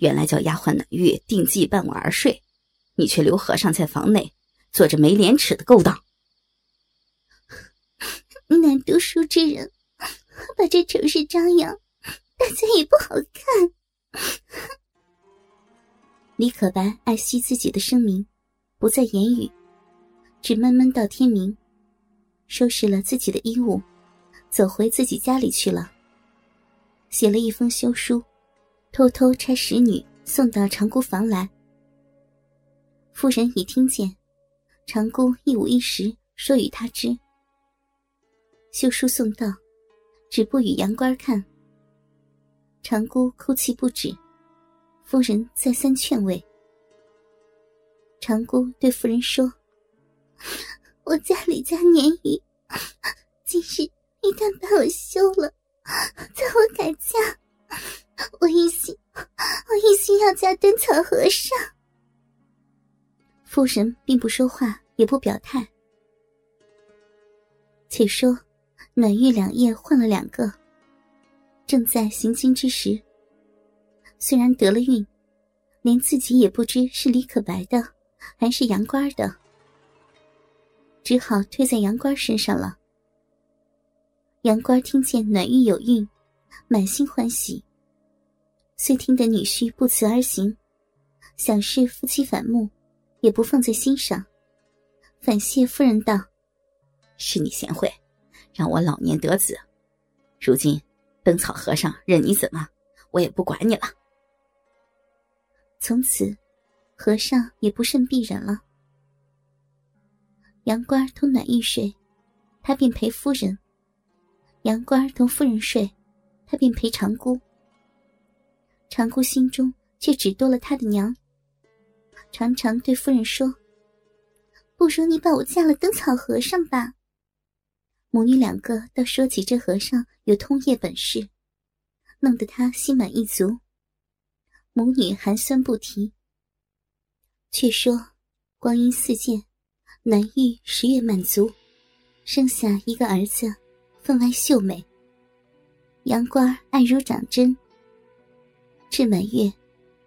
原来叫丫鬟暖玉定计伴我而睡，你却留和尚在房内做着没廉耻的勾当。难读书之人把这丑事张扬，大家也不好看。李可白爱惜自己的声名，不再言语，只闷闷到天明，收拾了自己的衣物，走回自己家里去了，写了一封休书。偷偷差使女送到长姑房来。夫人已听见，长姑一五一十说与他知。休书送到，只不与杨官看。长姑哭泣不止，夫人再三劝慰。长姑对夫人说：“ 我家里家年鱼，今日一旦把我休了，叫我改嫁。”我一心，我一灯草和尚。夫人并不说话，也不表态。且说，暖玉两夜换了两个，正在行经之时，虽然得了孕，连自己也不知是李可白的，还是杨官的，只好推在杨官身上了。杨官听见暖玉有孕，满心欢喜。虽听得女婿不辞而行，想是夫妻反目，也不放在心上，反谢夫人道：“是你贤惠，让我老年得子。如今灯草和尚任你怎么，我也不管你了。”从此，和尚也不甚避人了。杨官同暖玉睡，他便陪夫人；杨官同夫人睡，他便陪长姑。长姑心中却只多了他的娘，常常对夫人说：“不如你把我嫁了灯草和尚吧。”母女两个倒说起这和尚有通夜本事，弄得她心满意足。母女寒酸不提。却说光阴似箭，难遇十月满足，生下一个儿子，分外秀美。杨官爱如长针。至满月，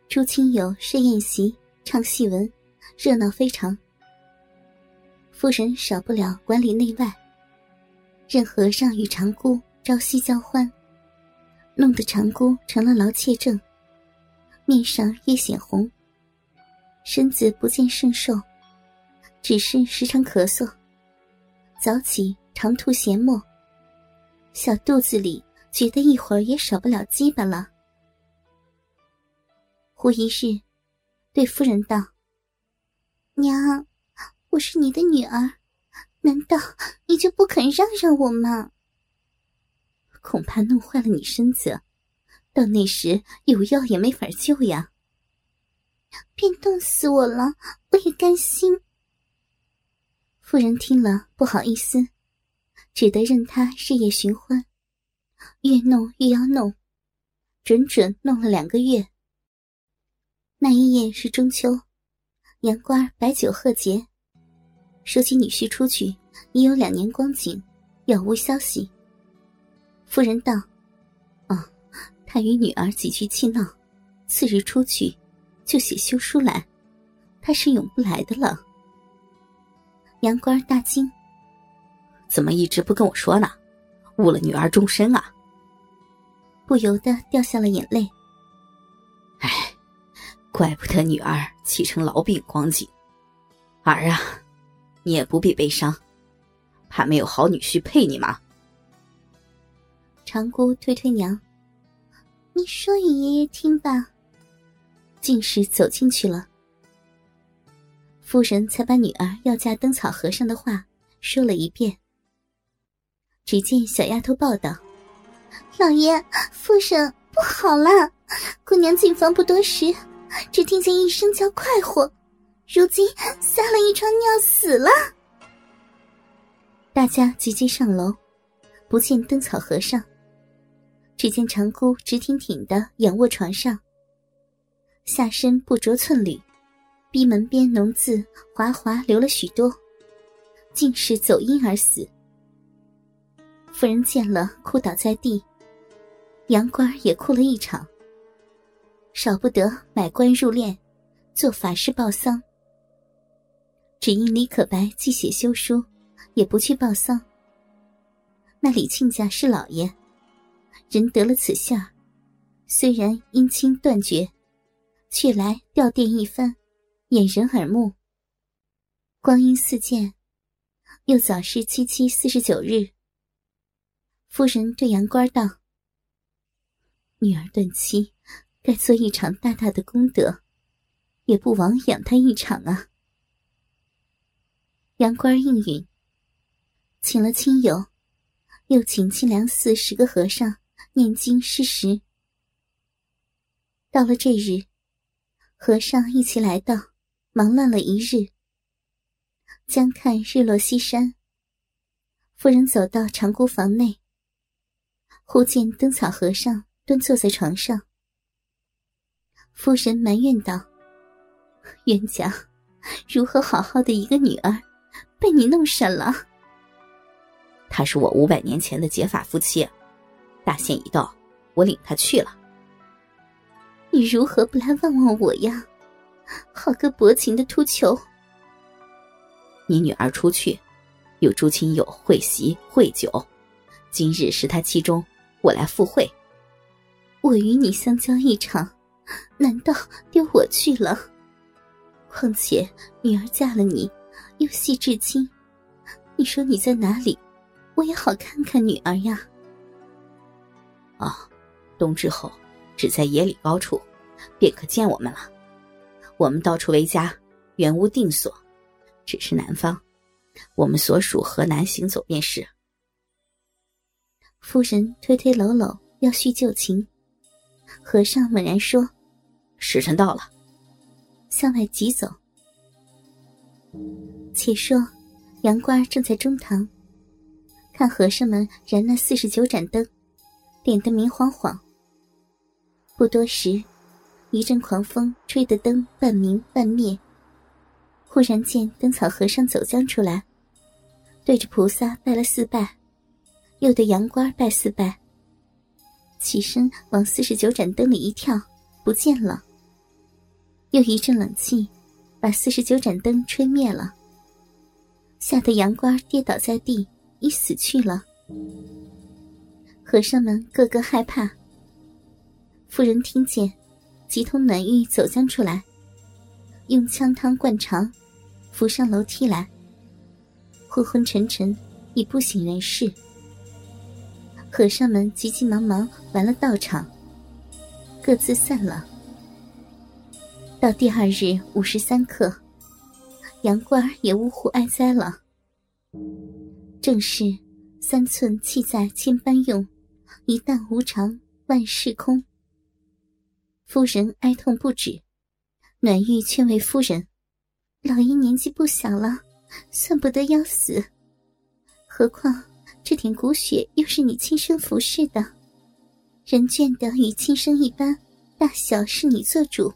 诸亲友设宴席，唱戏文，热闹非常。夫人少不了管理内外，任和尚与长姑朝夕交欢，弄得长姑成了劳妾症，面上越显红，身子不见甚瘦，只是时常咳嗽，早起常吐涎沫，小肚子里觉得一会儿也少不了鸡巴了。忽一日，对夫人道：“娘，我是你的女儿，难道你就不肯让让我吗？恐怕弄坏了你身子，到那时有药也没法救呀。便冻死我了，我也甘心。”夫人听了不好意思，只得任他日夜寻欢，越弄越要弄，整整弄了两个月。那一夜是中秋，杨官摆酒贺节，说起女婿出去已有两年光景，杳无消息。夫人道：“哦，他与女儿几句气闹，次日出去就写休书来，他是永不来的了。”杨官儿大惊：“怎么一直不跟我说呢？误了女儿终身啊！”不由得掉下了眼泪。怪不得女儿气成痨病光景，儿啊，你也不必悲伤，怕没有好女婿配你吗？长姑推推娘，你说与爷爷听吧。竟是走进去了。夫人才把女儿要嫁灯草和尚的话说了一遍。只见小丫头报道：“老爷，夫人不好了，姑娘进房不多时。”只听见一声叫快活，如今撒了一床尿死了。大家急急上楼，不见灯草和尚，只见长姑直挺挺的仰卧床上，下身不着寸缕，逼门边脓渍滑滑流了许多，竟是走阴而死。夫人见了，哭倒在地。杨官也哭了一场，少不得买官入殓，做法事报丧。只因李可白既写休书，也不去报丧。那李亲家是老爷，人得了此下，虽然姻亲断绝，却来吊奠一番，掩人耳目。光阴似箭，又早是七七四十九日。夫人对杨官道。女儿断妻，该做一场大大的功德，也不枉养他一场啊！杨官应允，请了亲友，又请清凉寺十个和尚念经施食。到了这日，和尚一起来到，忙乱了一日。将看日落西山，夫人走到长姑房内，忽见灯草和尚。蹲坐在床上，夫人埋怨道：“冤家，如何好好的一个女儿，被你弄闪了？”他是我五百年前的结发夫妻，大限已到，我领他去了。你如何不来望望我呀？好个薄情的秃球！你女儿出去，有诸亲友会席会酒，今日是他期中，我来赴会。我与你相交一场，难道丢我去了？况且女儿嫁了你，又系至今，你说你在哪里，我也好看看女儿呀。啊，冬至后，只在野里高处，便可见我们了。我们到处为家，原无定所，只是南方，我们所属河南行走便是。夫人推推搂搂，要叙旧情。和尚猛然说：“时辰到了。”向外急走。且说，杨官正在中堂，看和尚们燃那四十九盏灯，点得明晃晃。不多时，一阵狂风吹得灯半明半灭。忽然见灯草和尚走将出来，对着菩萨拜了四拜，又对杨官拜四拜。起身往四十九盏灯里一跳，不见了。又一阵冷气，把四十九盏灯吹灭了。吓得杨官跌倒在地，已死去了。和尚们个个害怕。妇人听见，急通暖玉走将出来，用枪汤灌肠，扶上楼梯来。昏昏沉沉，已不省人事。和尚们急急忙忙完了道场，各自散了。到第二日午时三刻，杨官也呜呼哀哉了。正是三寸气在千般用，一旦无常万事空。夫人哀痛不止，暖玉劝慰夫人：“老爷年纪不小了，算不得要死，何况……”这点骨血又是你亲生服侍的，人眷的与亲生一般，大小是你做主。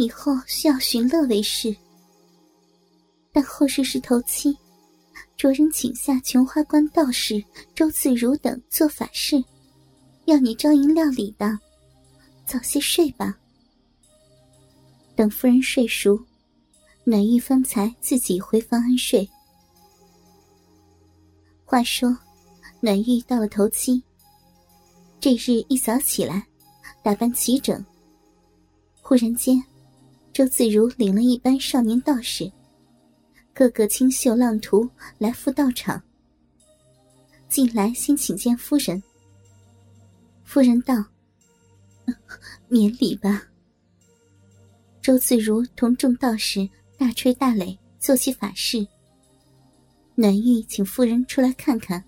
以后需要寻乐为事，但后日是头七，着人请下琼花观道士周自如等做法事，要你招迎料理的，早些睡吧。等夫人睡熟，暖玉方才自己回房安睡。话说，暖玉到了头七。这日一早起来，打扮齐整。忽然间，周自如领了一班少年道士，个个清秀浪徒来赴道场。进来先请见夫人。夫人道：“ 免礼吧。”周自如同众道士大吹大擂，做起法事。暖玉请夫人出来看看。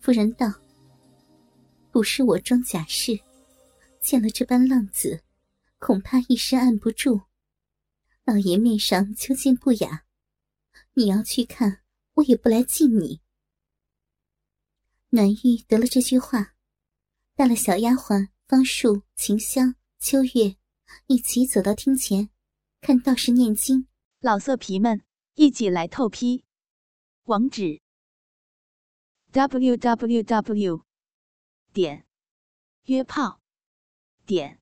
夫人道：“不是我装假事，见了这般浪子，恐怕一时按不住。老爷面上究竟不雅，你要去看，我也不来敬你。暖玉得了这句话，带了小丫鬟方树、秦香、秋月一起走到厅前，看道士念经。老色皮们，一起来透批！网址：w w w 点约炮点